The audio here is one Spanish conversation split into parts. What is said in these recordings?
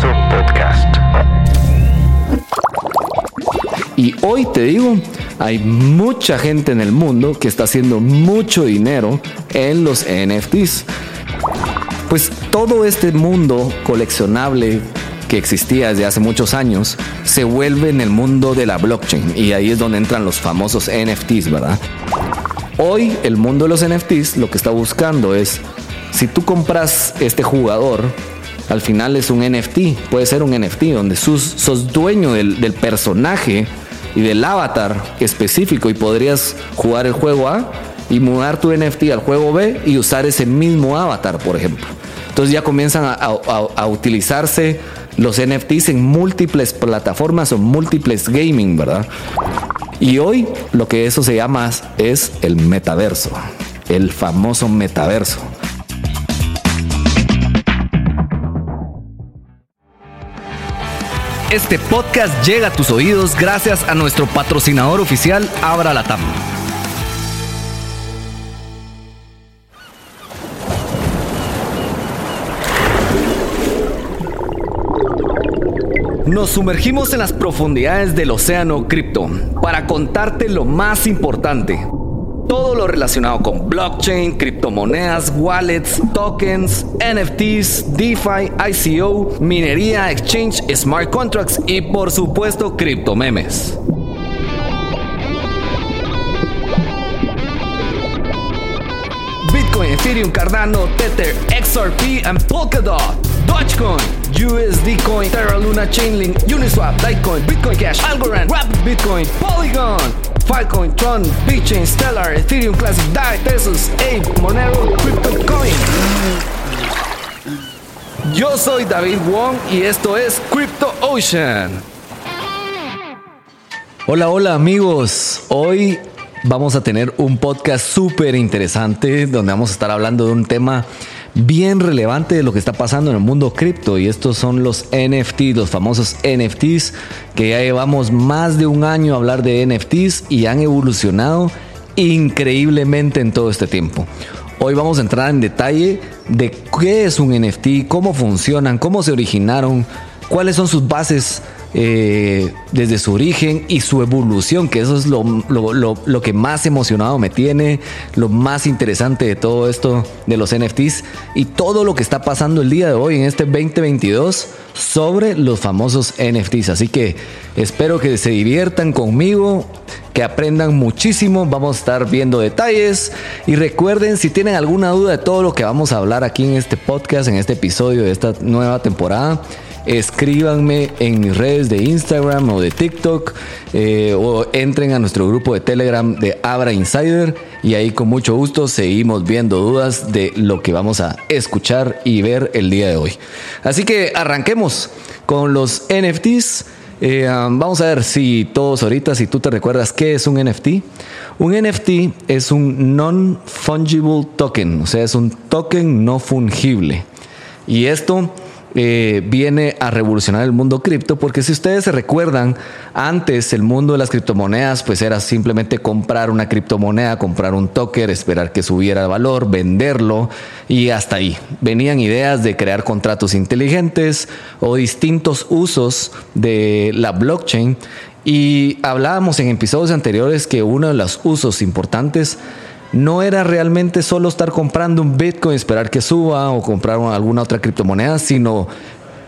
Podcast. Y hoy te digo, hay mucha gente en el mundo que está haciendo mucho dinero en los NFTs. Pues todo este mundo coleccionable que existía desde hace muchos años se vuelve en el mundo de la blockchain y ahí es donde entran los famosos NFTs, ¿verdad? Hoy el mundo de los NFTs lo que está buscando es, si tú compras este jugador, al final es un NFT, puede ser un NFT donde sos, dueño del, personaje y del avatar específico y podrías jugar el juego A y mudar tu NFT al juego B y usar ese mismo avatar, por ejemplo. Entonces ya comienzan a, utilizarse los NFTs en múltiples plataformas o múltiples gaming, ¿verdad? Y hoy lo que eso se llama es el metaverso, el famoso metaverso. Este podcast llega a tus oídos gracias a nuestro patrocinador oficial Abra Latam. Nos sumergimos en las profundidades del océano cripto para contarte lo más importante todo lo relacionado con blockchain, criptomonedas, wallets, tokens, NFTs, DeFi, ICO, minería, exchange, smart contracts y por supuesto criptomemes. Bitcoin, Ethereum, Cardano, Tether, XRP and Polkadot. Dogecoin, USD Coin, Terra Luna, Chainlink, Uniswap, Litecoin, Bitcoin Cash, Algorand, Rapid Bitcoin, Polygon. Filecoin, Tron, BitChain, Stellar, Ethereum Classic, DAI, Tesos, Ape, Monero, CryptoCoin. Yo soy David Wong y esto es Crypto Ocean. Hola, hola amigos. Hoy vamos a tener un podcast súper interesante donde vamos a estar hablando de un tema bien relevante de lo que está pasando en el mundo cripto y estos son los NFTs, los famosos NFTs que ya llevamos más de un año a hablar de NFTs y han evolucionado increíblemente en todo este tiempo. Hoy vamos a entrar en detalle de qué es un NFT, cómo funcionan, cómo se originaron, cuáles son sus bases eh, desde su origen y su evolución, que eso es lo, lo, que más emocionado me tiene, lo más interesante de todo esto de los NFTs y todo lo que está pasando el día de hoy en este 2022 sobre los famosos NFTs. Así que espero que se diviertan conmigo, que aprendan muchísimo, vamos a estar viendo detalles y recuerden si tienen alguna duda de todo lo que vamos a hablar aquí en este podcast, en este episodio de esta nueva temporada escríbanme en mis redes de Instagram o de TikTok eh, o entren a nuestro grupo de Telegram de Abra Insider y ahí con mucho gusto seguimos viendo dudas de lo que vamos a escuchar y ver el día de hoy. Así que arranquemos con los NFTs. Eh, vamos a ver si todos ahorita, si tú te recuerdas qué es un NFT. Un NFT es un non-fungible token, o sea, es un token no fungible. Y esto eh, viene a revolucionar el mundo cripto, porque si ustedes se recuerdan, antes el mundo de las criptomonedas pues era simplemente comprar una criptomoneda, comprar un token, esperar que subiera el valor, venderlo y hasta ahí. Venían ideas de crear contratos inteligentes o distintos usos de la blockchain y hablábamos en episodios anteriores que uno de los usos importantes no era realmente solo estar comprando un Bitcoin, esperar que suba o comprar alguna otra criptomoneda, sino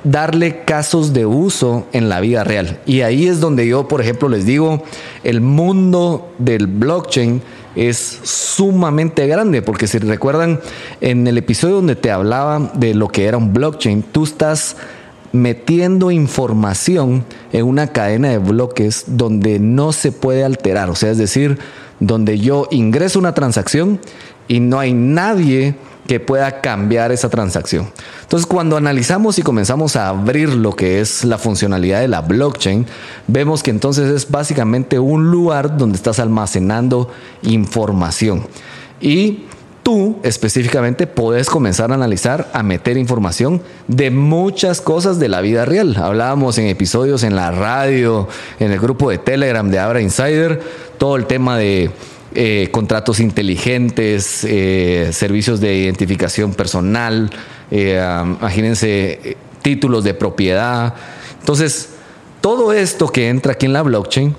darle casos de uso en la vida real. Y ahí es donde yo, por ejemplo, les digo, el mundo del blockchain es sumamente grande, porque si recuerdan en el episodio donde te hablaba de lo que era un blockchain, tú estás metiendo información en una cadena de bloques donde no se puede alterar, o sea, es decir, donde yo ingreso una transacción y no hay nadie que pueda cambiar esa transacción. Entonces, cuando analizamos y comenzamos a abrir lo que es la funcionalidad de la blockchain, vemos que entonces es básicamente un lugar donde estás almacenando información. Y tú específicamente puedes comenzar a analizar, a meter información de muchas cosas de la vida real. Hablábamos en episodios en la radio, en el grupo de Telegram de Abra Insider, todo el tema de eh, contratos inteligentes, eh, servicios de identificación personal. Eh, imagínense títulos de propiedad. Entonces, todo esto que entra aquí en la blockchain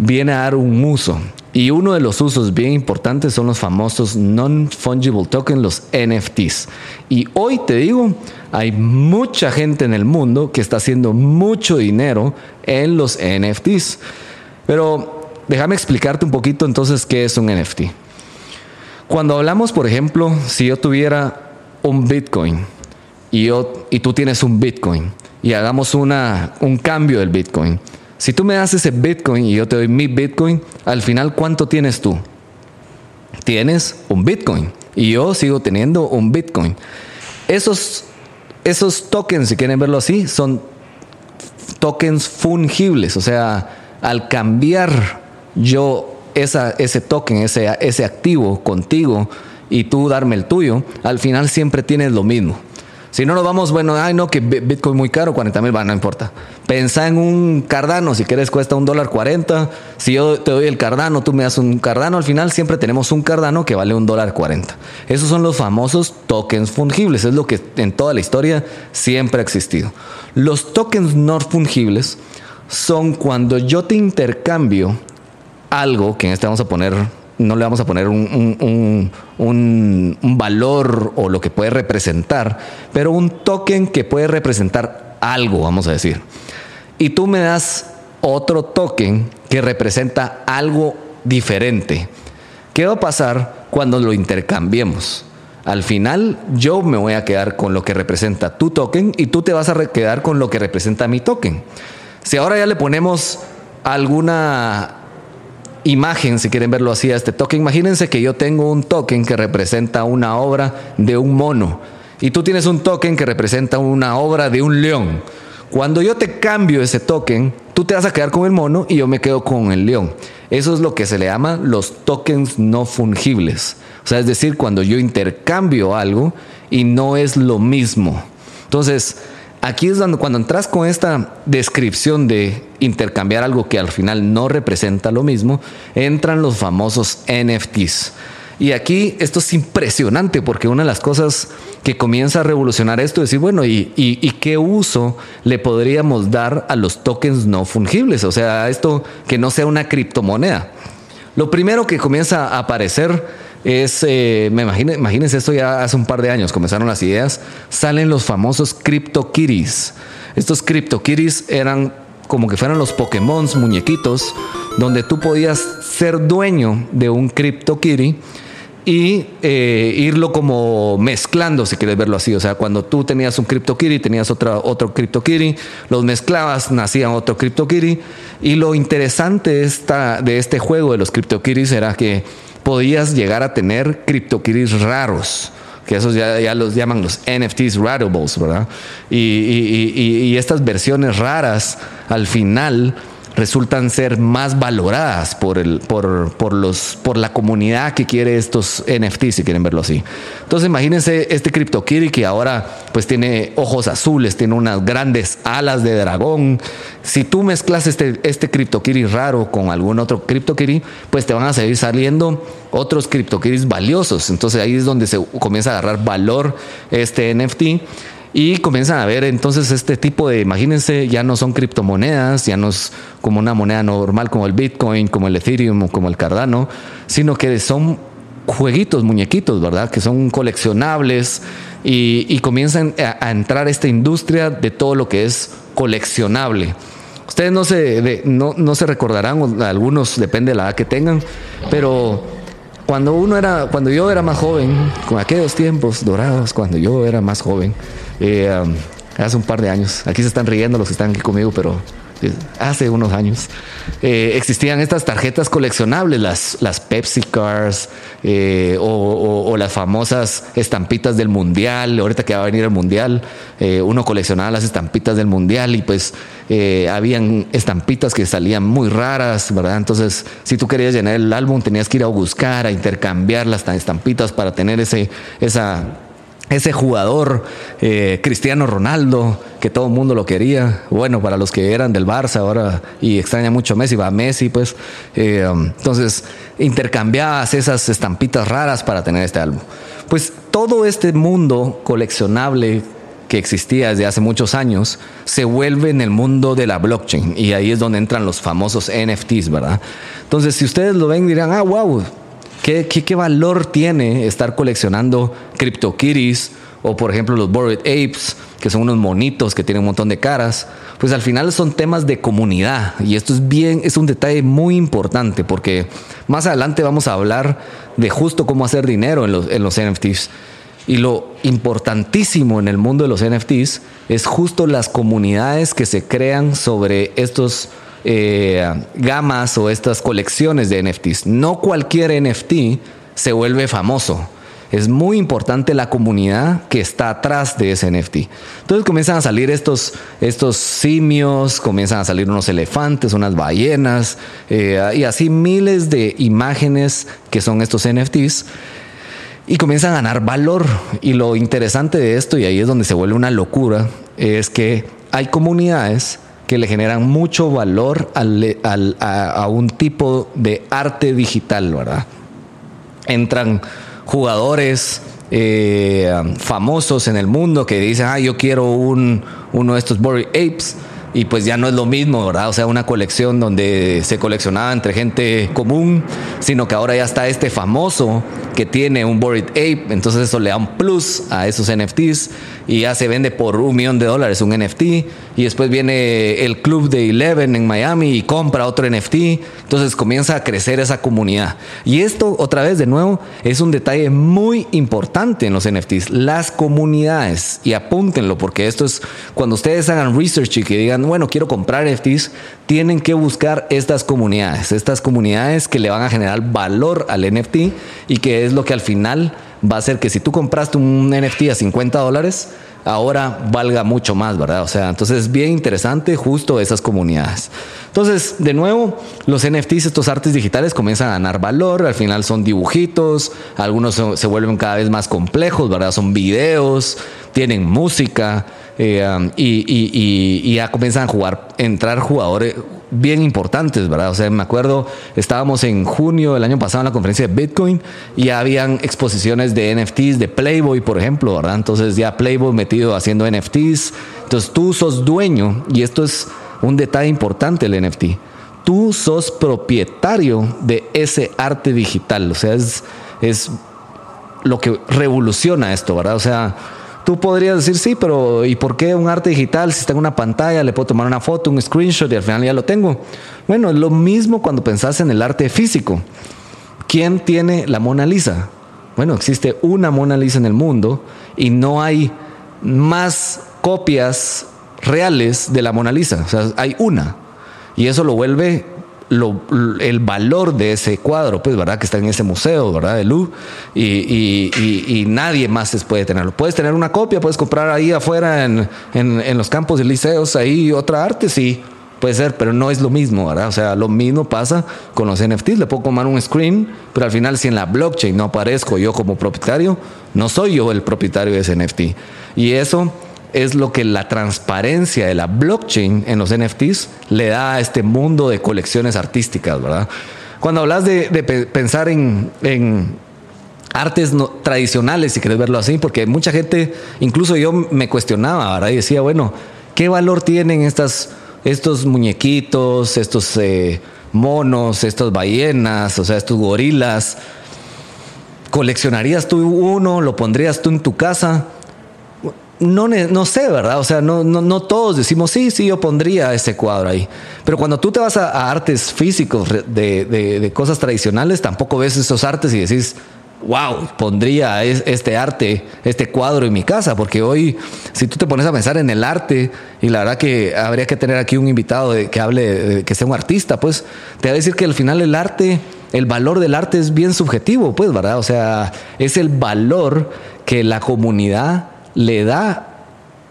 viene a dar un uso. Y uno de los usos bien importantes son los famosos non-fungible tokens, los NFTs. Y hoy te digo, hay mucha gente en el mundo que está haciendo mucho dinero en los NFTs. Pero déjame explicarte un poquito entonces qué es un NFT. Cuando hablamos, por ejemplo, si yo tuviera un Bitcoin y, yo, y tú tienes un Bitcoin y hagamos una, un cambio del Bitcoin. Si tú me das ese Bitcoin y yo te doy mi Bitcoin, al final, ¿cuánto tienes tú? Tienes un Bitcoin y yo sigo teniendo un Bitcoin. Esos, esos tokens, si quieren verlo así, son tokens fungibles, o sea, al cambiar yo esa, ese token, ese, ese activo contigo y tú darme el tuyo, al final siempre tienes lo mismo. Si no nos vamos, bueno, ay no, que Bitcoin muy caro, 40 mil, no importa. Pensa en un Cardano, si quieres cuesta un dólar 40. Si yo te doy el Cardano, tú me das un Cardano, al final siempre tenemos un Cardano que vale un dólar 40. Esos son los famosos tokens fungibles, es lo que en toda la historia siempre ha existido. Los tokens no fungibles son cuando yo te intercambio algo, que en este vamos a poner, no le vamos a poner un, valor o lo que puede representar, pero un token que puede representar algo, vamos a decir. Y tú me das otro token que representa algo diferente. ¿Qué va a pasar cuando lo intercambiemos? Al final yo me voy a quedar con lo que representa tu token y tú te vas a quedar con lo que representa mi token. Si ahora ya le ponemos alguna imagen, si quieren verlo así, a este token. Imagínense que yo tengo un token que representa una obra de un mono y tú tienes un token que representa una obra de un león. Cuando yo te cambio ese token, tú te vas a quedar con el mono y yo me quedo con el león. Eso es lo que se le llama los tokens no fungibles. O sea, es decir, cuando yo intercambio algo y no es lo mismo. Entonces, Aquí es cuando, cuando entras con esta descripción de intercambiar algo que al final no representa lo mismo, entran los famosos NFTs. Y aquí esto es impresionante porque una de las cosas que comienza a revolucionar esto es decir, bueno, ¿y, y, qué uso le podríamos dar a los tokens no fungibles? O sea, esto que no sea una criptomoneda. Lo primero que comienza a aparecer es, eh, me imagínense esto ya hace un par de años, comenzaron las ideas, salen los famosos CryptoKitties. Estos CryptoKitties eran como que fueran los Pokémon, muñequitos, donde tú podías ser dueño de un CryptoKitty y eh, irlo como mezclando, si quieres verlo así. O sea, cuando tú tenías un CryptoKitty, tenías otra, otro CryptoKitty, los mezclabas, nacían otro CryptoKitty. Y lo interesante esta, de este juego de los CryptoKitties era que podías llegar a tener CryptoKitties raros que esos ya, los llaman los NFTs rarables, ¿verdad? y, estas versiones raras al final resultan ser más valoradas por, el, por, por, los, por la comunidad que quiere estos NFTs, si quieren verlo así. Entonces imagínense este CryptoKitty que ahora pues tiene ojos azules, tiene unas grandes alas de dragón. Si tú mezclas este, este CryptoKitty raro con algún otro CryptoKitty, pues te van a seguir saliendo otros CryptoKitties valiosos. Entonces ahí es donde se comienza a agarrar valor este NFT y comienzan a ver entonces este tipo de, imagínense, ya no son criptomonedas, ya no es como una moneda normal como el Bitcoin, como el Ethereum o como el Cardano, sino que son jueguitos, muñequitos, ¿verdad? Que son coleccionables y, comienzan a, entrar esta industria de todo lo que es coleccionable. Ustedes no se, no, no se recordarán, algunos depende de la edad que tengan, pero cuando uno era, cuando yo era más joven, con aquellos tiempos dorados, cuando yo era más joven, eh, um, hace un par de años. Aquí se están riendo los que están aquí conmigo, pero eh, hace unos años eh, existían estas tarjetas coleccionables, las, las Pepsi Cars o, las famosas estampitas del Mundial. Ahorita que va a venir el Mundial, uno coleccionaba las estampitas del Mundial y pues habían estampitas que salían muy raras, ¿verdad? Entonces, si tú querías llenar el álbum, tenías que ir a buscar, a intercambiar las estampitas para tener ese, esa ese jugador eh, Cristiano Ronaldo, que todo el mundo lo quería, bueno, para los que eran del Barça ahora y extraña mucho a Messi, va a Messi, pues, eh, um, entonces intercambiabas esas estampitas raras para tener este álbum. Pues todo este mundo coleccionable que existía desde hace muchos años se vuelve en el mundo de la blockchain y ahí es donde entran los famosos NFTs, ¿verdad? Entonces, si ustedes lo ven, dirán, ah, wow, ¿qué, valor tiene estar coleccionando CryptoKitties o, por ejemplo, los Bored Apes, que son unos monitos que tienen un montón de caras? Pues al final son temas de comunidad y esto es bien, es un detalle muy importante porque más adelante vamos a hablar de justo cómo hacer dinero en los, en los NFTs. Y lo importantísimo en el mundo de los NFTs es justo las comunidades que se crean sobre estos eh, gamas o estas colecciones de NFTs. No cualquier NFT se vuelve famoso. Es muy importante la comunidad que está atrás de ese NFT. Entonces comienzan a salir estos, estos simios, comienzan a salir unos elefantes, unas ballenas eh, y así miles de imágenes que son estos NFTs y comienzan a ganar valor. Y lo interesante de esto, y ahí es donde se vuelve una locura, es que hay comunidades que le generan mucho valor a, un tipo de arte digital, ¿verdad? Entran jugadores eh, famosos en el mundo que dicen, ah, yo quiero un, uno de estos Bored Apes y pues ya no es lo mismo, ¿verdad? O sea, una colección donde se coleccionaba entre gente común, sino que ahora ya está este famoso que tiene un Bored Ape, entonces eso le da un plus a esos NFTs y ya se vende por un millón de dólares un NFT y después viene el club de Eleven en Miami y compra otro NFT, entonces comienza a crecer esa comunidad. Y esto otra vez de nuevo es un detalle muy importante en los NFTs, las comunidades. Y apúntenlo porque esto es cuando ustedes hagan research y que digan, bueno, quiero comprar NFTs, tienen que buscar estas comunidades, estas comunidades que le van a generar valor al NFT y que es lo que al final va a ser que si tú compraste un NFT a 50 dólares, ahora valga mucho más, ¿verdad? O sea, entonces es bien interesante justo esas comunidades. Entonces, de nuevo, los NFTs, estos artes digitales, comienzan a ganar valor, al final son dibujitos, algunos se vuelven cada vez más complejos, ¿verdad? Son videos, tienen música, eh, um, y, ya comienzan a jugar, entrar jugadores bien importantes, ¿verdad? O sea, me acuerdo, estábamos en junio del año pasado en la conferencia de Bitcoin y ya habían exposiciones de NFTs de Playboy, por ejemplo, ¿verdad? Entonces ya Playboy metido haciendo NFTs. Entonces tú sos dueño, y esto es un detalle importante el NFT. Tú sos propietario de ese arte digital, o sea, es, es lo que revoluciona esto, ¿verdad? O sea, Tú podrías decir, sí, pero ¿y por qué un arte digital? Si está en una pantalla, le puedo tomar una foto, un screenshot y al final ya lo tengo. Bueno, es lo mismo cuando pensás en el arte físico. ¿Quién tiene la Mona Lisa? Bueno, existe una Mona Lisa en el mundo y no hay más copias reales de la Mona Lisa. O sea, hay una. Y eso lo vuelve el valor de ese cuadro, pues, ¿verdad? Que está en ese museo, ¿verdad? De Louvre, y, nadie más puede tenerlo. Puedes tener una copia, puedes comprar ahí afuera en, los campos de liceos, ahí otra arte, sí, puede ser, pero no es lo mismo, ¿verdad? O sea, lo mismo pasa con los NFTs. Le puedo tomar un screen, pero al final, si en la blockchain no aparezco yo como propietario, no soy yo el propietario de ese NFT. Y eso es lo que la transparencia de la blockchain en los NFTs le da a este mundo de colecciones artísticas, ¿verdad? Cuando hablas de, pensar en, artes tradicionales, si quieres verlo así, porque mucha gente, incluso yo me cuestionaba, ¿verdad? Y decía, bueno, ¿qué valor tienen estas, estos muñequitos, estos eh, monos, estas ballenas, o sea, estos gorilas? ¿Coleccionarías tú uno? ¿Lo pondrías tú en tu casa? No, no sé, ¿verdad? O sea, no, no, no, todos decimos, sí, sí, yo pondría ese cuadro ahí. Pero cuando tú te vas a, artes físicos de, de, cosas tradicionales, tampoco ves esos artes y decís, wow, pondría este arte, este cuadro en mi casa, porque hoy, si tú te pones a pensar en el arte, y la verdad que habría que tener aquí un invitado que hable, que sea un artista, pues te va a decir que al final el arte, el valor del arte es bien subjetivo, pues, ¿verdad? O sea, es el valor que la comunidad le da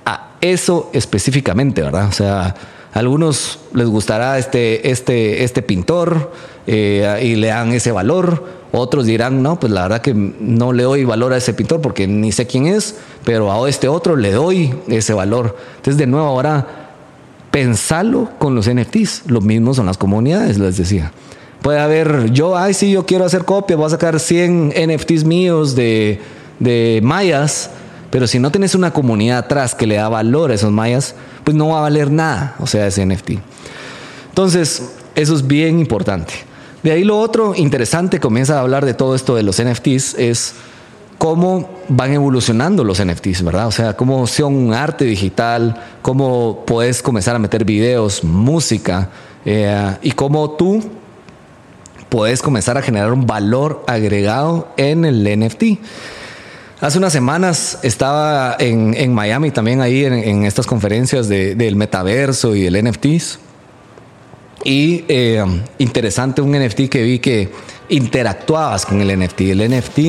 a eso específicamente, ¿verdad? O sea, a algunos les gustará este, este, este pintor eh, y le dan ese valor. Otros dirán, no, pues la verdad que no le doy valor a ese pintor porque ni sé quién es, pero a este otro le doy ese valor. Entonces, de nuevo, ahora pensalo con los NFTs. Lo mismo son las comunidades, les decía. Puede haber, yo, ay, sí, yo quiero hacer copia, voy a sacar 100 NFTs míos de, de mayas Pero si no tienes una comunidad atrás que le da valor a esos mayas, pues no va a valer nada, o sea, ese NFT. Entonces, eso es bien importante. De ahí lo otro interesante, comienza a hablar de todo esto de los NFTs, es cómo van evolucionando los NFTs, ¿verdad? O sea, cómo son un arte digital, cómo puedes comenzar a meter videos, música, eh, y cómo tú puedes comenzar a generar un valor agregado en el NFT. Hace unas semanas estaba en, Miami también ahí en, estas conferencias del metaverso y el NFTs. Y eh, interesante un NFT que vi que interactuabas con el NFT. El NFT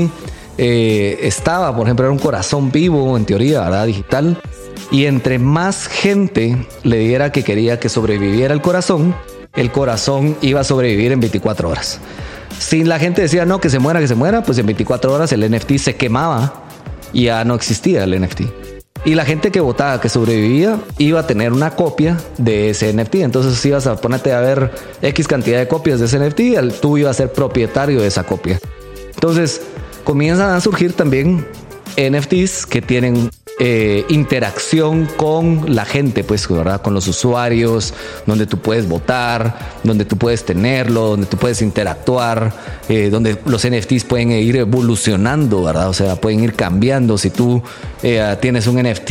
eh, estaba, por ejemplo, era un corazón vivo, en teoría, ¿verdad? Digital. Y entre más gente le diera que quería que sobreviviera el corazón, el corazón iba a sobrevivir en 24 horas. Si la gente decía no, que se muera, que se muera, pues en 24 horas el NFT se quemaba y ya no existía el NFT. Y la gente que votaba que sobrevivía iba a tener una copia de ese NFT. Entonces, ibas a ponerte a ver X cantidad de copias de ese NFT, tú ibas a ser propietario de esa copia. Entonces, comienzan a surgir también NFTs que tienen eh, interacción con la gente, pues, ¿verdad? Con los usuarios, donde tú puedes votar, donde tú puedes tenerlo, donde tú puedes interactuar, eh, donde los NFTs pueden ir evolucionando, ¿verdad? O sea, pueden ir cambiando. Si tú eh, tienes un NFT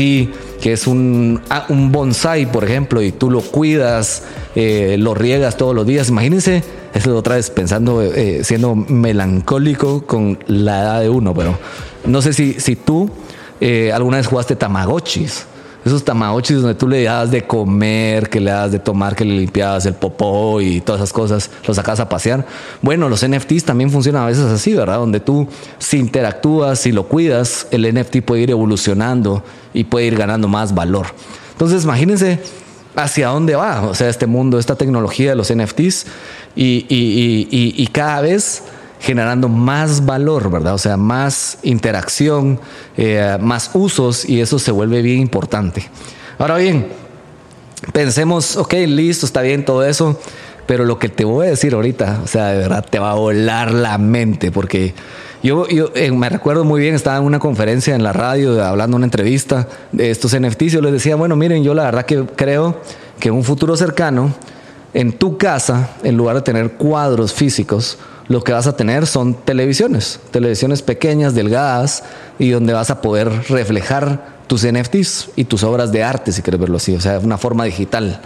que es un, ah, un bonsai, por ejemplo, y tú lo cuidas, lo riegas todos los días, imagínense, eso otra vez pensando, siendo melancólico con la edad de uno, pero no sé si, si tú eh, alguna vez jugaste Tamagotchis. Esos Tamagotchis donde tú le das de comer, que le das de tomar, que le limpiabas el popó y todas esas cosas, los sacas a pasear. Bueno, los NFTs también funcionan a veces así, ¿verdad? Donde tú si interactúas, si lo cuidas, el NFT puede ir evolucionando y puede ir ganando más valor. Entonces, imagínense hacia dónde va, o sea, este mundo, esta tecnología de los NFTs y, y cada vez generando más valor, ¿verdad? O sea, más interacción, eh, más usos y eso se vuelve bien importante. Ahora bien, pensemos, ok, listo, está bien todo eso, pero lo que te voy a decir ahorita, o sea, de verdad te va a volar la mente porque... Yo, eh, me recuerdo muy bien, estaba en una conferencia en la radio hablando una entrevista de estos NFTs. Les decía, bueno, miren, yo la verdad que creo que en un futuro cercano, en tu casa, en lugar de tener cuadros físicos, lo que vas a tener son televisiones, televisiones pequeñas, delgadas, y donde vas a poder reflejar tus NFTs y tus obras de arte, si quieres verlo así, o sea, una forma digital.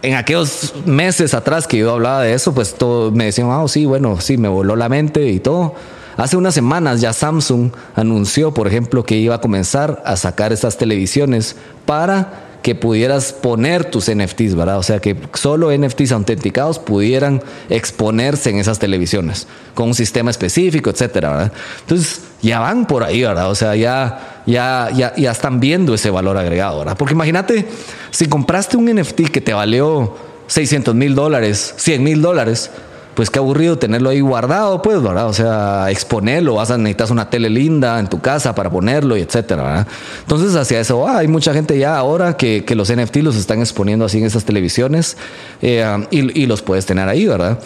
En aquellos meses atrás que yo hablaba de eso, pues todo me decían, ah, sí, bueno, sí, me voló la mente y todo. Hace unas semanas ya Samsung anunció, por ejemplo, que iba a comenzar a sacar estas televisiones para que pudieras poner tus NFTs, ¿verdad? O sea, que solo NFTs autenticados pudieran exponerse en esas televisiones con un sistema específico, etcétera, ¿verdad? Entonces, ya van por ahí, ¿verdad? O sea, ya, ya, ya, ya están viendo ese valor agregado, ¿verdad? Porque imagínate, si compraste un NFT que te valió 600 mil dólares, 100 mil dólares, pues qué aburrido tenerlo ahí guardado, pues, ¿verdad? O sea, exponerlo, vas a necesitar una tele linda en tu casa para ponerlo y etcétera, ¿verdad? Entonces, hacia eso hay mucha gente ya ahora que, que, los NFT los están exponiendo así en esas televisiones eh, y, y, los puedes tener ahí, ¿verdad?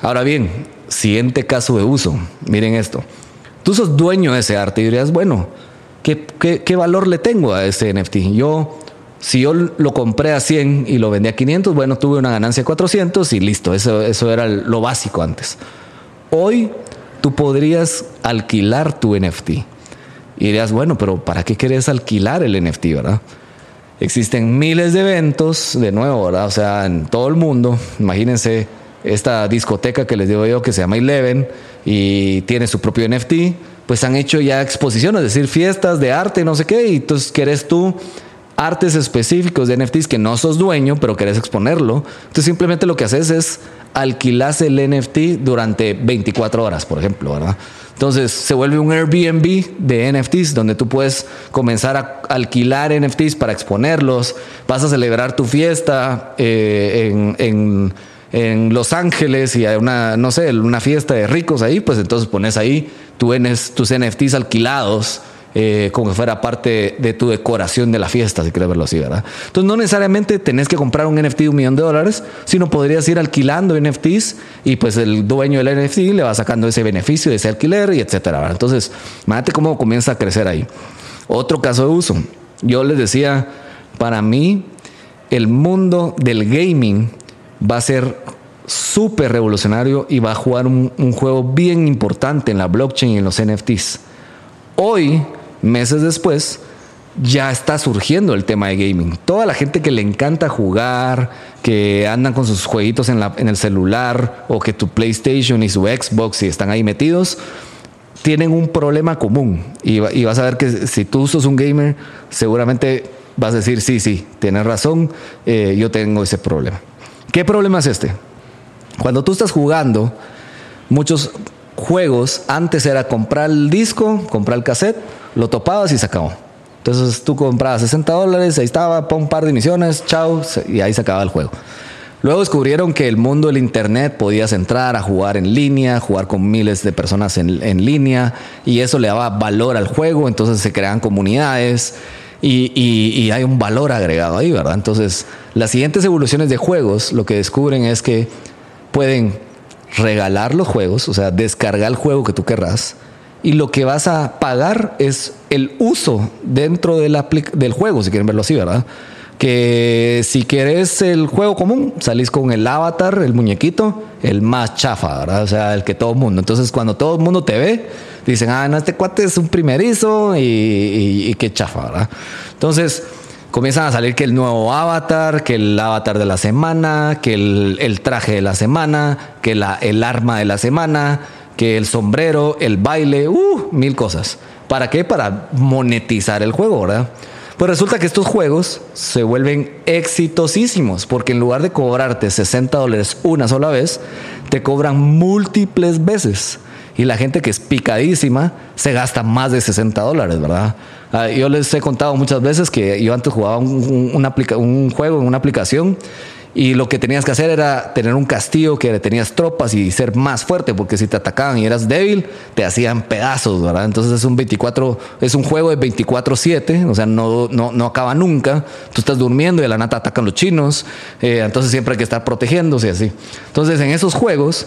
Ahora bien, siguiente caso de uso, miren esto. Tú sos dueño de ese arte y dirías, bueno, ¿qué, qué, qué valor le tengo a ese NFT? Yo si yo lo compré a 100 y lo vendí a 500, bueno, tuve una ganancia de 400 y listo, eso, eso era lo básico antes. Hoy tú podrías alquilar tu NFT. Y dirías, bueno, pero ¿para qué quieres alquilar el NFT, verdad? Existen miles de eventos, de nuevo, ¿verdad? O sea, en todo el mundo. Imagínense esta discoteca que les digo yo que se llama Eleven y tiene su propio NFT, pues han hecho ya exposiciones, es decir, fiestas de arte, no sé qué, y entonces quieres tú artes específicos de NFTs que no sos dueño, pero querés exponerlo. Entonces simplemente lo que haces es alquilas el NFT durante 24 horas, por ejemplo, ¿verdad? Entonces se vuelve un Airbnb de NFTs donde tú puedes comenzar a alquilar NFTs para exponerlos. Vas a celebrar tu fiesta eh, en, en, Los Ángeles y hay una, no sé, una fiesta de ricos ahí, pues entonces pones ahí tus NFTs alquilados eh, como que fuera parte de tu decoración de la fiesta, si quieres verlo así, ¿verdad? Entonces no necesariamente tenés que comprar un NFT de un millón de dólares, sino podrías ir alquilando NFTs y pues el dueño del NFT le va sacando ese beneficio de ese alquiler y etcétera. Entonces, imagínate cómo comienza a crecer ahí. Otro caso de uso. Yo les decía, para mí, el mundo del gaming va a ser súper revolucionario y va a jugar un, juego bien importante en la blockchain y en los NFTs. Hoy, meses después, ya está surgiendo el tema de gaming. Toda la gente que le encanta jugar, que andan con sus jueguitos en, el celular o que tu PlayStation y su Xbox y están ahí metidos, tienen un problema común. Y, y vas a ver que si tú sos un gamer, seguramente vas a decir, sí, sí, tienes razón, eh, yo tengo ese problema. ¿Qué problema es este? Cuando tú estás jugando, muchos juegos, antes era comprar el disco, comprar el cassette, lo topabas y se acabó. Entonces tú comprabas 60 dólares, ahí estaba, pon un par de misiones, chao, y ahí se acaba el juego. Luego descubrieron que el mundo del Internet podías entrar a jugar en línea, jugar con miles de personas en, en línea, y eso le daba valor al juego, entonces se crean comunidades y, y, y, hay un valor agregado ahí, ¿verdad? Entonces, las siguientes evoluciones de juegos lo que descubren es que pueden regalar los juegos, o sea, descargar el juego que tú querrás, y lo que vas a pagar es el uso dentro del, del juego, si quieren verlo así, ¿verdad? Que si quieres el juego común, salís con el avatar, el muñequito, el más chafa, ¿verdad? O sea, el que todo el mundo. Entonces, cuando todo el mundo te ve, dicen, ah, no, este cuate es un primerizo y, y, y qué chafa, ¿verdad? Entonces, comienzan a salir que el nuevo avatar, que el avatar de la semana, que el, el traje de la semana, que la, el arma de la semana, que el sombrero, el baile, uh, mil cosas. ¿Para qué? Para monetizar el juego, ¿verdad? Pues resulta que estos juegos se vuelven exitosísimos porque en lugar de cobrarte 60 dólares una sola vez, te cobran múltiples veces. Y la gente que es picadísima se gasta más de 60 dólares, ¿verdad? Uh, yo les he contado muchas veces que yo antes jugaba un juego en una aplicación y lo que tenías que hacer era tener un castillo que tenías tropas y ser más fuerte, porque si te atacaban y eras débil, te hacían pedazos, ¿verdad? Entonces es un 24, es un juego de 24-7, o sea, no, no, no acaba nunca. Tú estás durmiendo y de la nata atacan los chinos, eh, entonces siempre hay que estar protegiéndose así. Entonces en esos juegos,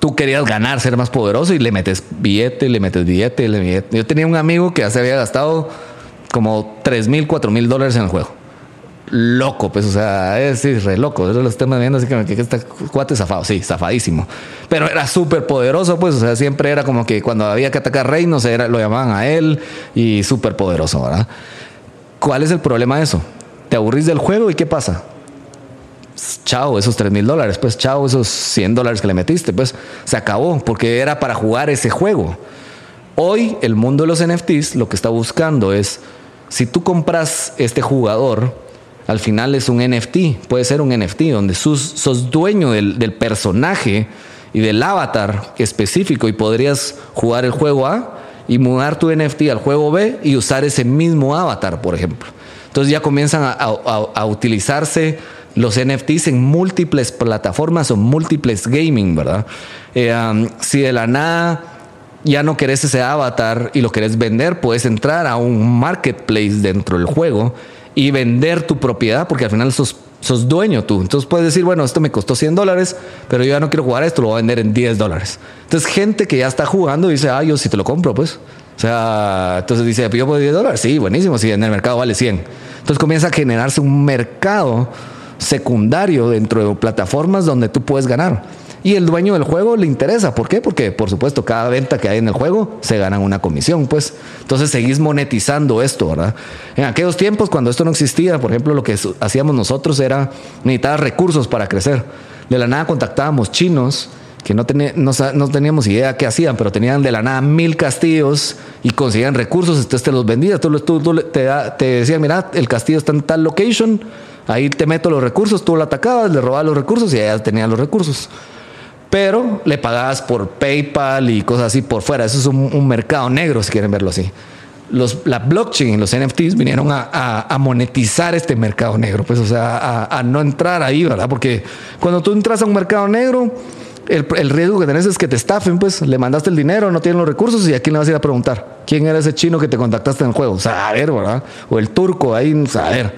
tú querías ganar, ser más poderoso y le metes billete, le metes billete, le billete. Yo tenía un amigo que ya se había gastado como 3 mil, 4 mil dólares en el juego loco, pues, o sea, es re loco. Eso lo estoy viendo así que, que este cuate zafado, sí, zafadísimo. Pero era súper poderoso, pues, o sea, siempre era como que cuando había que atacar reinos, era, lo llamaban a él y súper poderoso, ¿verdad? ¿Cuál es el problema de eso? Te aburrís del juego y ¿qué pasa? Chao, esos 3 mil dólares, pues chao, esos 100 dólares que le metiste, pues se acabó, porque era para jugar ese juego. Hoy el mundo de los NFTs lo que está buscando es, si tú compras este jugador, al final es un NFT, puede ser un NFT donde sos, dueño del, personaje y del avatar específico y podrías jugar el juego A y mudar tu NFT al juego B y usar ese mismo avatar, por ejemplo. Entonces ya comienzan a, utilizarse los NFTs en múltiples plataformas o múltiples gaming, ¿verdad? Eh, si de la nada ya no querés ese avatar y lo querés vender, puedes entrar a un marketplace dentro del juego y vender tu propiedad, porque al final sos, sos dueño tú. Entonces puedes decir, bueno, esto me costó 100 dólares, pero yo ya no quiero jugar esto, lo voy a vender en 10 dólares. Entonces gente que ya está jugando dice, ah, yo sí te lo compro, pues. O sea, entonces dice, yo puedo 10 dólares, sí, buenísimo, si en el mercado vale 100. Entonces comienza a generarse un mercado secundario dentro de plataformas donde tú puedes ganar. Y el dueño del juego le interesa. ¿Por qué? Porque, por supuesto, cada venta que hay en el juego se gana una comisión, pues. Entonces seguís monetizando esto, ¿verdad? En aquellos tiempos, cuando esto no existía, por ejemplo, lo que hacíamos nosotros era necesitar recursos para crecer. De la nada contactábamos chinos que no, no, no, teníamos idea qué hacían, pero tenían de la nada mil castillos y conseguían recursos, entonces te los vendías, tú, tú, tú te, te decían, mira, el castillo está en tal location, ahí te meto los recursos, tú lo atacabas, le robabas los recursos y allá tenían los recursos pero le pagabas por PayPal y cosas así por fuera. Eso es un, mercado negro, si quieren verlo así. Los, la blockchain, los NFTs vinieron a, a, monetizar este mercado negro, pues, o sea, a, no entrar ahí, ¿verdad? Porque cuando tú entras a un mercado negro, el, el, riesgo que tenés es que te estafen, pues, le mandaste el dinero, no tienen los recursos y a quién le vas a ir a preguntar quién era ese chino que te contactaste en el juego, ver, ¿verdad? O el turco ahí, o sea,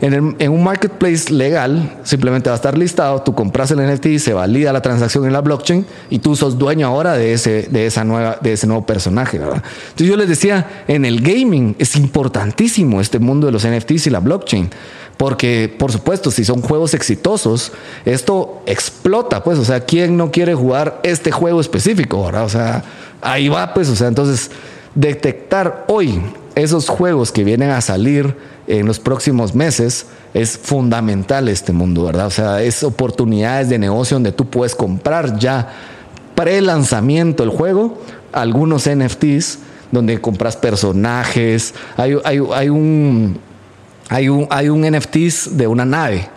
ver. Entonces, en, un marketplace legal, simplemente va a estar listado, tú compras el NFT, se valida la transacción en la blockchain y tú sos dueño ahora de ese, de esa nueva, de ese nuevo personaje, ¿verdad? Entonces yo les decía, en el gaming es importantísimo este mundo de los NFTs y la blockchain. Porque, por supuesto, si son juegos exitosos, esto explota, pues, o sea, ¿quién no quiere jugar este juego específico, verdad? O sea, ahí va, pues, o sea, entonces, detectar hoy esos juegos que vienen a salir en los próximos meses es fundamental este mundo, ¿verdad? O sea, es oportunidades de negocio donde tú puedes comprar ya pre-lanzamiento el juego, algunos NFTs, donde compras personajes, hay, un hay un, hay un NFTs de una nave.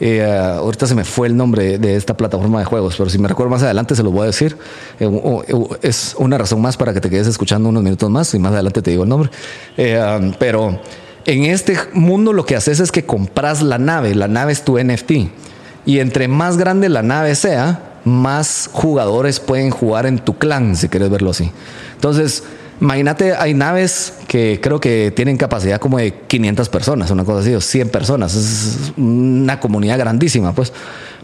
Eh, ahorita se me fue el nombre de esta plataforma de juegos, pero si me recuerdo más adelante se lo voy a decir. Eh, es una razón más para que te quedes escuchando unos minutos más y más adelante te digo el nombre. Eh, um, pero en este mundo lo que haces es que compras la nave, la nave es tu NFT. Y entre más grande la nave sea, más jugadores pueden jugar en tu clan, si quieres verlo así. Entonces, Imagínate, hay naves que creo que tienen capacidad como de 500 personas, una cosa así, o 100 personas. Es una comunidad grandísima, pues.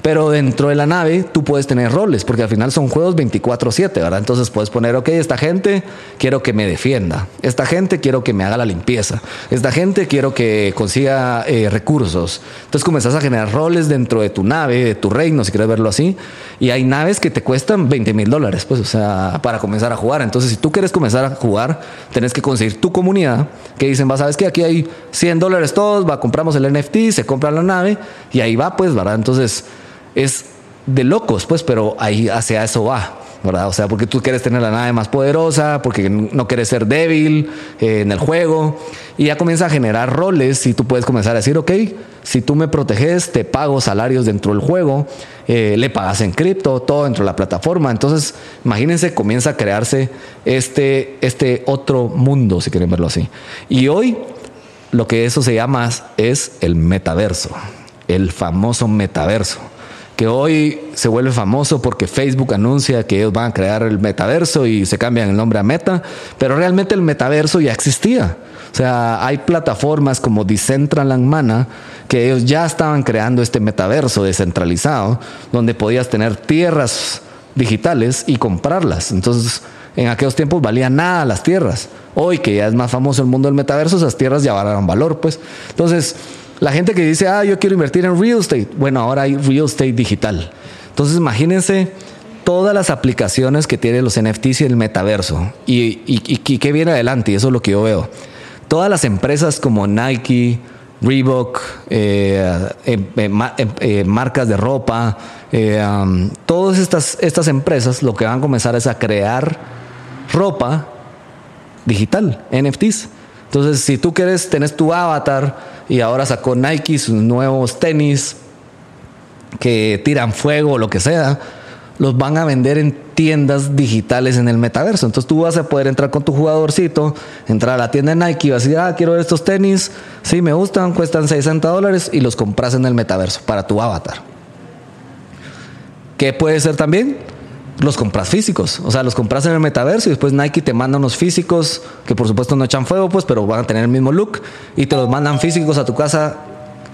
Pero dentro de la nave tú puedes tener roles, porque al final son juegos 24/7, ¿verdad? Entonces puedes poner, ok, esta gente quiero que me defienda, esta gente quiero que me haga la limpieza, esta gente quiero que consiga eh, recursos. Entonces comenzás a generar roles dentro de tu nave, de tu reino, si quieres verlo así. Y hay naves que te cuestan 20 mil dólares, pues, o sea, para comenzar a jugar. Entonces, si tú quieres comenzar a jugar, tenés que conseguir tu comunidad que dicen, va, sabes que aquí hay 100 dólares todos, va, compramos el NFT, se compra la nave y ahí va, pues, ¿verdad? Entonces, es de locos, pues, pero ahí hacia eso va. ¿verdad? O sea, porque tú quieres tener la nave más poderosa, porque no quieres ser débil eh, en el juego, y ya comienza a generar roles y tú puedes comenzar a decir, ok, si tú me proteges, te pago salarios dentro del juego, eh, le pagas en cripto, todo dentro de la plataforma. Entonces, imagínense, comienza a crearse este, este otro mundo, si quieren verlo así. Y hoy, lo que eso se llama es el metaverso, el famoso metaverso que hoy se vuelve famoso porque Facebook anuncia que ellos van a crear el metaverso y se cambian el nombre a Meta, pero realmente el metaverso ya existía. O sea, hay plataformas como Decentraland Mana que ellos ya estaban creando este metaverso descentralizado, donde podías tener tierras digitales y comprarlas. Entonces, en aquellos tiempos valía nada las tierras. Hoy que ya es más famoso el mundo del metaverso, esas tierras ya valen valor, pues. Entonces, la gente que dice, ah, yo quiero invertir en real estate. Bueno, ahora hay real estate digital. Entonces, imagínense todas las aplicaciones que tienen los NFTs y el metaverso. Y, y, qué viene adelante, y eso es lo que yo veo. Todas las empresas como Nike, Reebok, eh, eh, eh, marcas de ropa, um, todas estas, estas empresas lo que van a comenzar es a crear ropa digital, NFTs. Entonces, si tú quieres, tenés tu avatar y ahora sacó Nike sus nuevos tenis que tiran fuego o lo que sea, los van a vender en tiendas digitales en el metaverso. Entonces tú vas a poder entrar con tu jugadorcito, entrar a la tienda de Nike y vas a decir, ah, quiero ver estos tenis, sí, me gustan, cuestan 60 dólares y los compras en el metaverso para tu avatar. ¿Qué puede ser también? Los compras físicos. O sea, los compras en el metaverso y después Nike te manda unos físicos que por supuesto no echan fuego, pues, pero van a tener el mismo look y te los mandan físicos a tu casa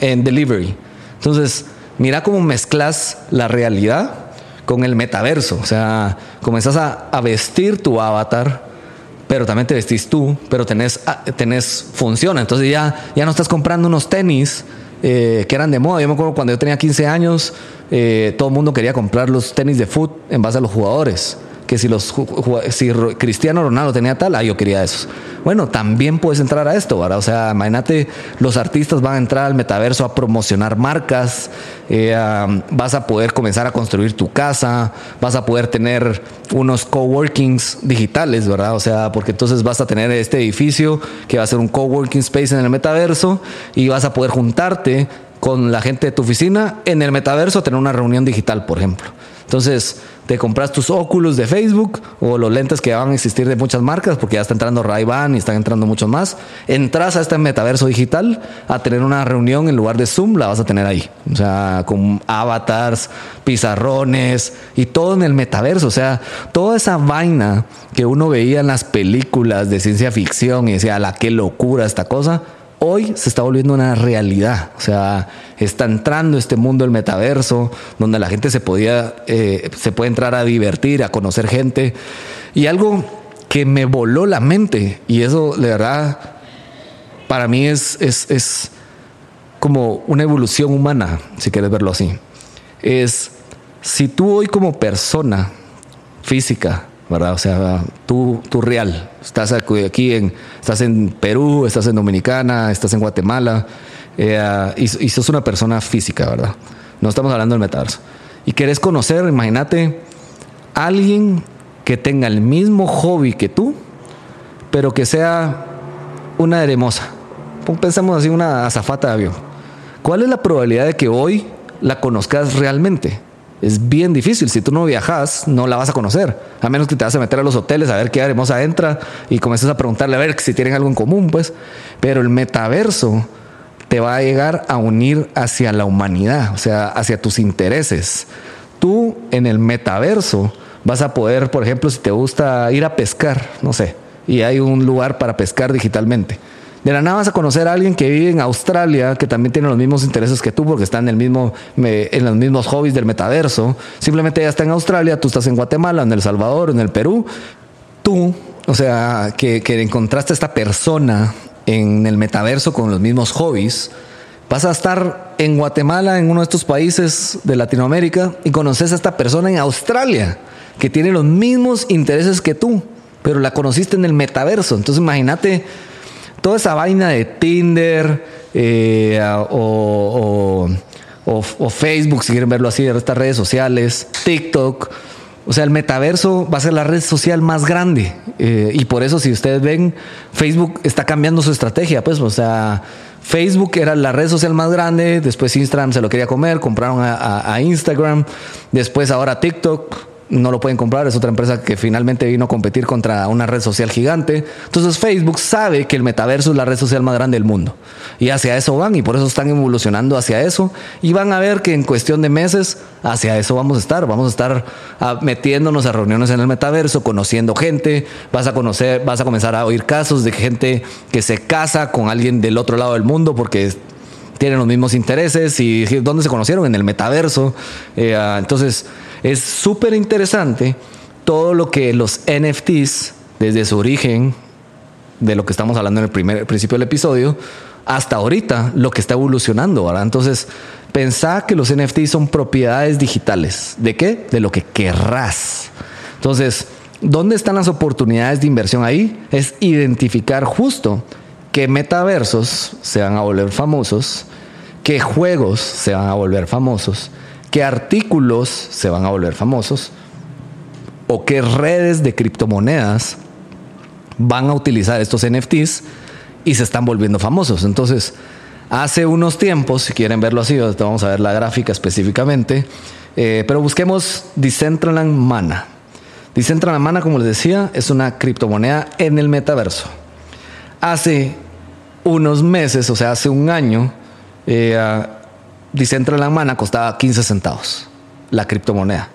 en delivery. Entonces, mira cómo mezclas la realidad con el metaverso. O sea, comenzas a, vestir tu avatar pero también te vestís tú, pero tenés, ah, tenés funciona. Entonces ya, ya no estás comprando unos tenis eh, que eran de moda. Yo me acuerdo cuando yo tenía 15 años, eh, todo el mundo quería comprar los tenis de fútbol en base a los jugadores. Que si, los, si Cristiano Ronaldo tenía tal, ah, yo quería esos. Bueno, también puedes entrar a esto, ¿verdad? O sea, imagínate, los artistas van a entrar al metaverso a promocionar marcas, eh, vas a poder comenzar a construir tu casa, vas a poder tener unos coworkings digitales, ¿verdad? O sea, porque entonces vas a tener este edificio que va a ser un coworking space en el metaverso y vas a poder juntarte con la gente de tu oficina en el metaverso a tener una reunión digital, por ejemplo. Entonces, te compras tus óculos de Facebook o los lentes que van a existir de muchas marcas, porque ya está entrando Ray-Ban y están entrando muchos más. Entras a este metaverso digital a tener una reunión en lugar de Zoom, la vas a tener ahí. O sea, con avatars, pizarrones y todo en el metaverso. O sea, toda esa vaina que uno veía en las películas de ciencia ficción y decía, la qué locura esta cosa hoy se está volviendo una realidad. O sea, está entrando este mundo del metaverso, donde la gente se podía, eh, se puede entrar a divertir, a conocer gente. Y algo que me voló la mente, y eso de verdad, para mí es, es, es como una evolución humana, si quieres verlo así. Es si tú hoy como persona física, ¿verdad? O sea, tú, tú real, estás aquí en, estás en Perú, estás en Dominicana, estás en Guatemala, eh, y, sos una persona física, ¿verdad? No estamos hablando del metaverso. Y querés conocer, imagínate, alguien que tenga el mismo hobby que tú, pero que sea una hermosa. Pensemos así, una azafata de avión. ¿Cuál es la probabilidad de que hoy la conozcas realmente? Es bien difícil. Si tú no viajas, no la vas a conocer. A menos que te vas a meter a los hoteles a ver qué hermosa entra y comiences a preguntarle a ver si tienen algo en común, pues. Pero el metaverso te va a llegar a unir hacia la humanidad, o sea, hacia tus intereses. Tú en el metaverso vas a poder, por ejemplo, si te gusta ir a pescar, no sé, y hay un lugar para pescar digitalmente de la nada vas a conocer a alguien que vive en Australia, que también tiene los mismos intereses que tú, porque está en, el mismo, en los mismos hobbies del metaverso. Simplemente ya está en Australia, tú estás en Guatemala, en El Salvador, en el Perú. Tú, o sea, que, que encontraste a esta persona en el metaverso con los mismos hobbies, vas a estar en Guatemala, en uno de estos países de Latinoamérica, y conoces a esta persona en Australia, que tiene los mismos intereses que tú, pero la conociste en el metaverso. Entonces imagínate toda esa vaina de Tinder eh, o, Facebook, si quieren verlo así, estas redes sociales, TikTok. O sea, el metaverso va a ser la red social más grande. Eh, y por eso, si ustedes ven, Facebook está cambiando su estrategia. Pues, o sea, Facebook era la red social más grande. Después Instagram se lo quería comer. Compraron a Instagram. Después ahora TikTok no lo pueden comprar, es otra empresa que finalmente vino a competir contra una red social gigante. Entonces Facebook sabe que el metaverso es la red social más grande del mundo. Y hacia eso van y por eso están evolucionando hacia eso. Y van a ver que en cuestión de meses hacia eso vamos a estar. Vamos a estar ah, metiéndonos a reuniones en el metaverso, conociendo gente. Vas a conocer, vas a comenzar a oír casos de gente que se casa con alguien del otro lado del mundo porque tienen los mismos intereses y dónde se conocieron en el metaverso. Eh, ah, entonces es súper interesante todo lo que los NFTs, desde su origen, de lo que estamos hablando en el primer principio del episodio, hasta ahorita, lo que está evolucionando, ¿verdad? Entonces, pensá que los NFTs son propiedades digitales. ¿De qué? De lo que querrás. Entonces, ¿dónde están las oportunidades de inversión ahí? Es identificar justo qué metaversos se van a volver famosos, qué juegos se van a volver famosos qué artículos se van a volver famosos o qué redes de criptomonedas van a utilizar estos NFTs y se están volviendo famosos. Entonces, hace unos tiempos, si quieren verlo así, vamos a ver la gráfica específicamente, eh, pero busquemos Decentraland Mana. Decentraland Mana, como les decía, es una criptomoneda en el metaverso. Hace unos meses, o sea, hace un año, eh, Decentraland Mana costaba 15 centavos la criptomoneda.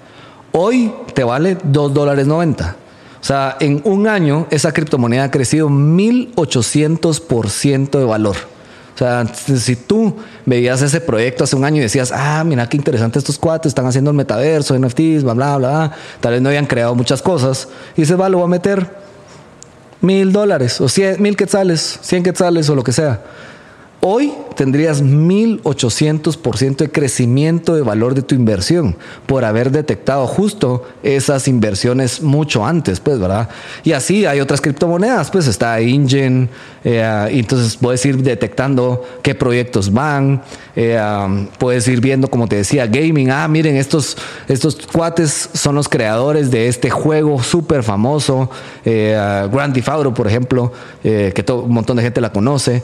Hoy te vale 2 dólares 90. O sea, en un año esa criptomoneda ha crecido 1800% de valor. O sea, si tú veías ese proyecto hace un año y decías, ah, mira qué interesante estos cuates, están haciendo el metaverso, NFTs, bla, bla, bla, tal vez no habían creado muchas cosas, y dices, va, lo voy a meter mil dólares, o cien, mil quetzales, cien quetzales o lo que sea. Hoy tendrías 1800% de crecimiento de valor de tu inversión por haber detectado justo esas inversiones mucho antes, pues, ¿verdad? Y así hay otras criptomonedas, pues está InGen, eh, y entonces puedes ir detectando qué proyectos van, eh, puedes ir viendo, como te decía, gaming, ah, miren, estos, estos cuates son los creadores de este juego súper famoso, eh, Grand Theft Auto, por ejemplo, que un montón de gente la conoce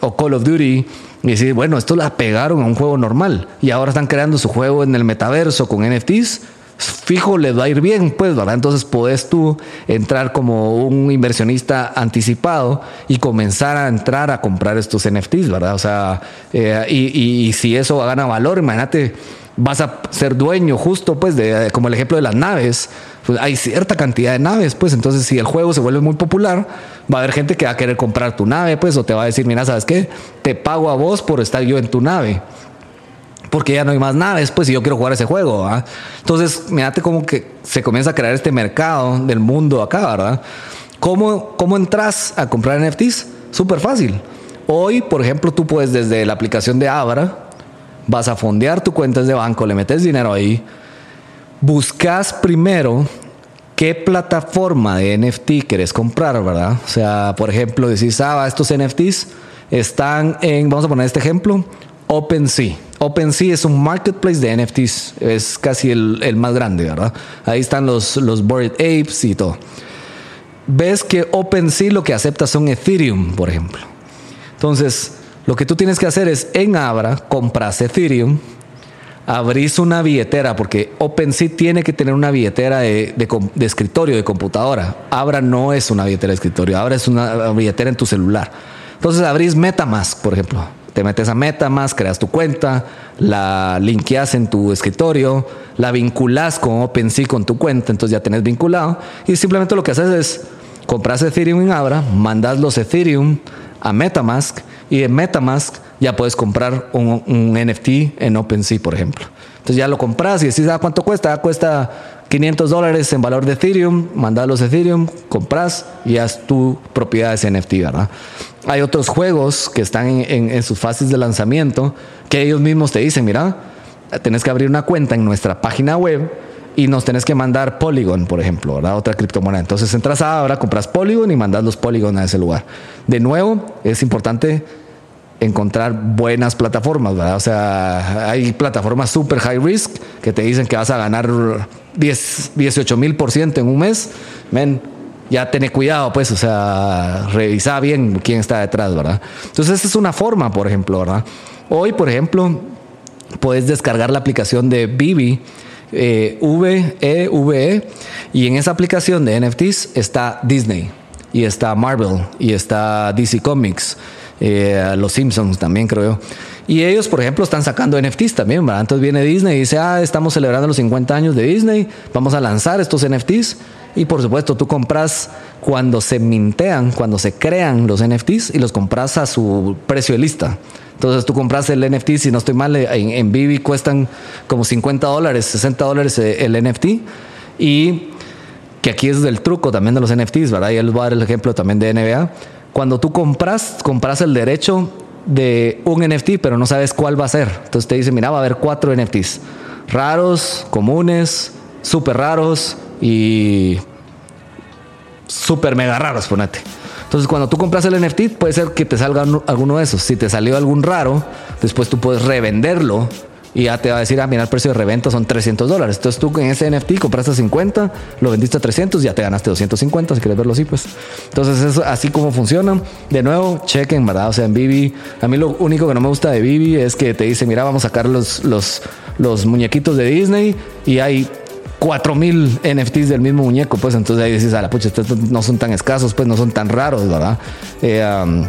o Call of Duty y decir, bueno, esto la pegaron a un juego normal y ahora están creando su juego en el metaverso con NFTs. fijo les va a ir bien, pues, ¿verdad? Entonces puedes tú entrar como un inversionista anticipado y comenzar a entrar a comprar estos NFTs, ¿verdad? O sea, eh, y, si eso gana valor, imagínate, vas a ser dueño justo, pues, de, como el ejemplo de las naves. Pues hay cierta cantidad de naves, pues, entonces si el juego se vuelve muy popular, va a haber gente que va a querer comprar tu nave, pues, o te va a decir, mira, ¿sabes qué? Te pago a vos por estar yo en tu nave porque ya no hay más naves, pues, y yo quiero jugar ese juego. Entonces, mírate como que se comienza a crear este mercado del mundo acá, ¿verdad? ¿Cómo, cómo entras a comprar NFTs? Súper fácil. Hoy, por ejemplo, tú puedes desde la aplicación de Abra, vas a fondear tu cuenta de banco, le metes dinero ahí, buscas primero qué plataforma de NFT quieres comprar, ¿verdad? O sea, por ejemplo, decís, ah, estos NFTs están en, vamos a poner este ejemplo, OpenSea. OpenSea es un marketplace de NFTs, es casi el, más grande, ¿verdad? Ahí están los, los Bored Apes y todo. Ves que OpenSea lo que acepta son Ethereum, por ejemplo. Entonces, lo que tú tienes que hacer es en Abra, compras Ethereum, abrís una billetera, porque OpenSea tiene que tener una billetera de, de, escritorio, de computadora. Abra no es una billetera de escritorio, Abra es una billetera en tu celular. Entonces abrís Metamask, por ejemplo. Te metes a MetaMask, creas tu cuenta, la linkeas en tu escritorio, la vinculas con OpenSea con tu cuenta, entonces ya tenés vinculado. Y simplemente lo que haces es compras Ethereum en Abra, mandas los Ethereum a Metamask y en Metamask ya puedes comprar un, NFT en OpenSea, por ejemplo. Entonces ya lo compras y decís, ah, ¿cuánto cuesta? Ah, cuesta 500 dólares en valor de Ethereum, mandas los Ethereum, compras y haz tu propiedad ese NFT, ¿verdad? Hay otros juegos que están en, sus fases de lanzamiento que ellos mismos te dicen, mira, tenés que abrir una cuenta en nuestra página web y nos tenés que mandar Polygon, por ejemplo, ¿verdad? Otra criptomoneda. Entonces entras ahora, compras Polygon y mandas los Polygon a ese lugar. De nuevo, es importante encontrar buenas plataformas, ¿verdad? O sea, hay plataformas super high risk que te dicen que vas a ganar 10, 18 mil por ciento en un mes. Men, ya ten cuidado, pues, o sea, revisa bien quién está detrás, ¿verdad? Entonces, esa es una forma, por ejemplo, ¿verdad? Hoy, por ejemplo, puedes descargar la aplicación de Bibi. Eh, v e v e, y en esa aplicación de NFTs está Disney y está Marvel y está DC Comics eh, los Simpsons también creo yo. Y ellos, por ejemplo, están sacando NFTs también, ¿verdad? Entonces viene Disney y dice, ah, estamos celebrando los 50 años de Disney, vamos a lanzar estos NFTs. Y por supuesto, tú compras cuando se mintean, cuando se crean los NFTs y los compras a su precio de lista. Entonces tú compras el NFT, si no estoy mal, en, en cuestan como 50 dólares, 60 dólares eh, el NFT. Y que aquí es del truco también de los NFTs, ¿verdad? Y él va a dar el ejemplo también de NBA cuando tú compras, compras el derecho de un NFT, pero no sabes cuál va a ser. Entonces te dice, mira, va a haber cuatro NFTs. Raros, comunes, súper raros y súper mega raros, ponete. Entonces, cuando tú compras el NFT, puede ser que te salga alguno de esos. Si te salió algún raro, después tú puedes revenderlo y ya te va a decir, ah, mira, el precio de reventa son 300 dólares. Entonces tú en ese NFT compraste 50, lo vendiste a 300, ya te ganaste 250, si quieres verlo así, pues. Entonces es así como funciona. De nuevo, chequen, ¿verdad? O sea, en Bibi, a mí lo único que no me gusta de Bibi es que te dice, mira, vamos a sacar los, los, los muñequitos de Disney y hay 4000 NFTs del mismo muñeco, pues entonces ahí dices, a la pucha, estos no son tan escasos, pues no son tan raros, ¿verdad? Eh,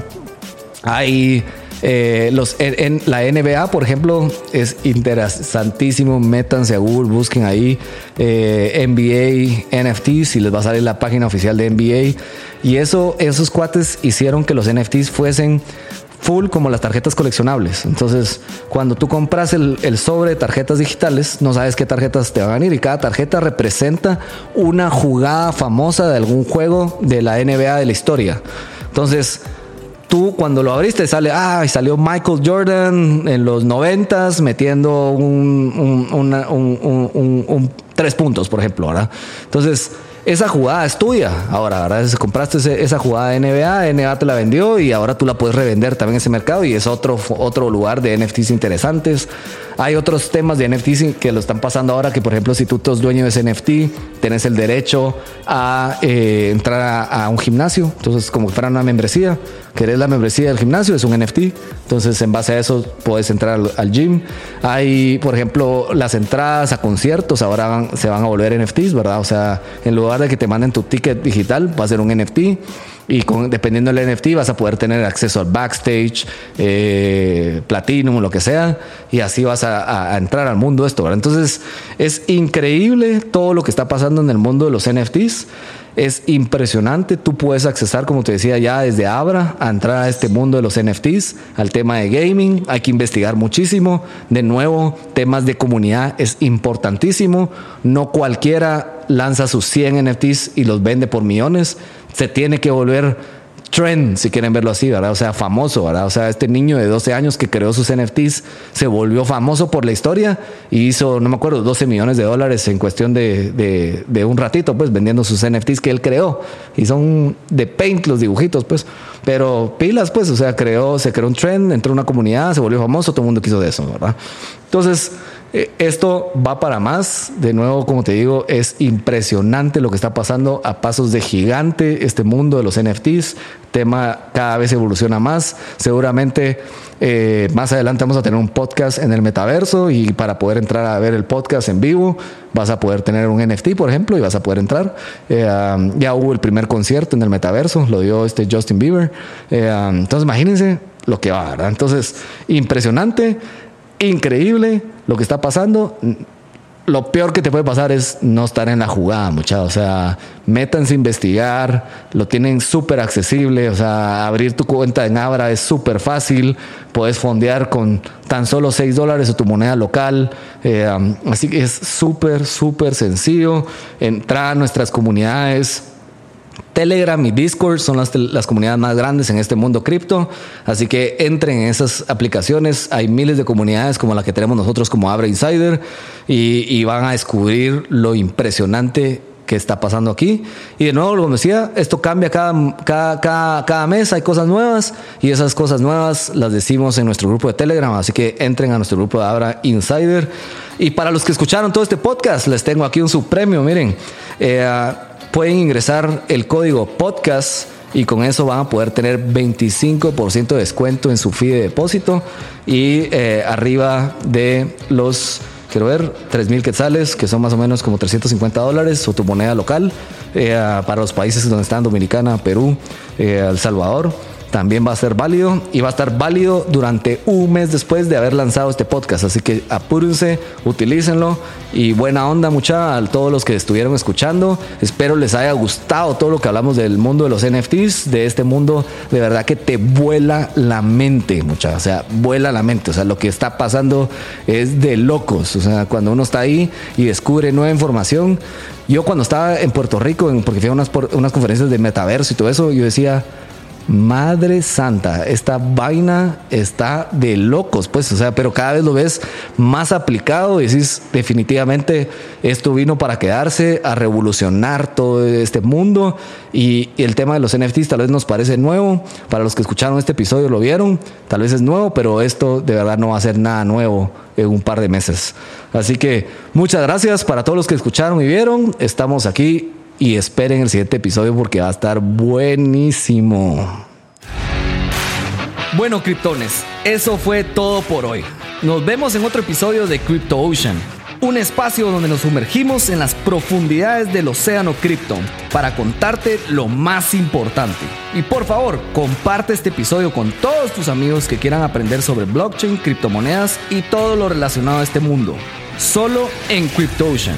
hay eh, los, en, la NBA, por ejemplo, es interesantísimo. Métanse a Google, busquen ahí eh, NBA NFTs y les va a salir la página oficial de NBA. Y eso, esos cuates hicieron que los NFTs fuesen full como las tarjetas coleccionables. Entonces, cuando tú compras el, el, sobre de tarjetas digitales, no sabes qué tarjetas te van a venir y cada tarjeta representa una jugada famosa de algún juego de la NBA de la historia. Entonces, tú cuando lo abriste sale, ah, salió Michael Jordan en los noventas metiendo un, un, tres puntos, por ejemplo, ¿verdad? Entonces, esa jugada es tuya. Ahora, ¿verdad? Si compraste esa jugada de NBA, NBA te la vendió y ahora tú la puedes revender también en ese mercado y es otro, otro lugar de NFTs interesantes. Hay otros temas de NFTs que lo están pasando ahora, que por ejemplo, si tú sos dueño de ese NFT, tienes el derecho a eh, entrar a, a, un gimnasio, entonces como que fuera una membresía querés la membresía del gimnasio, es un NFT. Entonces, en base a eso, puedes entrar al, gym. Hay, por ejemplo, las entradas a conciertos ahora se van a volver NFTs, ¿verdad? O sea, en lugar de que te manden tu ticket digital, va a ser un NFT y dependiendo del NFT vas a poder tener acceso al backstage, eh, platinum, lo que sea, y así vas a, entrar al mundo esto. ¿verdad? Entonces es increíble todo lo que está pasando en el mundo de los NFTs. Es impresionante, tú puedes accesar, como te decía ya desde Abra, a entrar a este mundo de los NFTs, al tema de gaming, hay que investigar muchísimo. De nuevo, temas de comunidad es importantísimo. No cualquiera lanza sus 100 NFTs y los vende por millones se tiene que volver trend, si quieren verlo así, ¿verdad? O sea, famoso, ¿verdad? O sea, este niño de 12 años que creó sus NFTs se volvió famoso por la historia y hizo, no me acuerdo, 12 millones de dólares en cuestión de, de, un ratito, pues, vendiendo sus NFTs que él creó. Y son de paint los dibujitos, pues. Pero pilas, pues, o sea, creó, se creó un trend, entró una comunidad, se volvió famoso, todo el mundo quiso de eso, ¿verdad? Entonces, esto va para más. De nuevo, como te digo, es impresionante lo que está pasando a pasos de gigante este mundo de los NFTs. Tema cada vez evoluciona más. Seguramente eh, más adelante vamos a tener un podcast en el metaverso y para poder entrar a ver el podcast en vivo vas a poder tener un NFT, por ejemplo, y vas a poder entrar. Eh, um, ya hubo el primer concierto en el metaverso, lo dio este Justin Bieber. Um, entonces, imagínense lo que va, ¿verdad? Entonces, impresionante increíble lo que está pasando. Lo peor que te puede pasar es no estar en la jugada, muchachos. O sea, métanse a investigar, lo tienen súper accesible. O sea, abrir tu cuenta en Abra es súper fácil. Puedes fondear con tan solo 6 dólares o tu moneda local. Eh, así que es súper, súper sencillo. Entrar a nuestras comunidades Telegram y Discord son las, las, comunidades más grandes en este mundo cripto, así que entren en esas aplicaciones. Hay miles de comunidades como la que tenemos nosotros como Abra Insider y, van a descubrir lo impresionante que está pasando aquí. Y de nuevo, como decía, esto cambia cada, cada, cada, mes, hay cosas nuevas y esas cosas nuevas las decimos en nuestro grupo de Telegram, así que entren a nuestro grupo de Abra Insider. Y para los que escucharon todo este podcast, les tengo aquí un subpremio, miren. Eh, pueden ingresar el código podcast y con eso van a poder tener 25% de descuento en su fee de depósito. Y eh, arriba de los, quiero ver, 3 mil quetzales, que son más o menos como 350 dólares o tu moneda local eh, para los países donde están Dominicana, Perú, eh, El Salvador también va a ser válido y va a estar válido durante un mes después de haber lanzado este podcast. Así que apúrense, utilícenlo y buena onda mucha a todos los que estuvieron escuchando. Espero les haya gustado todo lo que hablamos del mundo de los NFTs, de este mundo de verdad que te vuela la mente, mucha, o sea, vuela la mente, o sea, lo que está pasando es de locos, o sea, cuando uno está ahí y descubre nueva información. Yo cuando estaba en Puerto Rico, porque fui a unas, unas conferencias de metaverso y todo eso, yo decía, Madre Santa, esta vaina está de locos, pues, o sea, pero cada vez lo ves más aplicado y decís, definitivamente esto vino para quedarse, a revolucionar todo este mundo y, el tema de los NFTs tal vez nos parece nuevo, para los que escucharon este episodio lo vieron, tal vez es nuevo, pero esto de verdad no va a ser nada nuevo en un par de meses. Así que muchas gracias para todos los que escucharon y vieron, estamos aquí y esperen el siguiente episodio porque va a estar buenísimo. Bueno, criptones, eso fue todo por hoy. Nos vemos en otro episodio de Crypto Ocean, un espacio donde nos sumergimos en las profundidades del océano cripto para contarte lo más importante. Y por favor, comparte este episodio con todos tus amigos que quieran aprender sobre blockchain, criptomonedas y todo lo relacionado a este mundo. Solo en Crypto Ocean.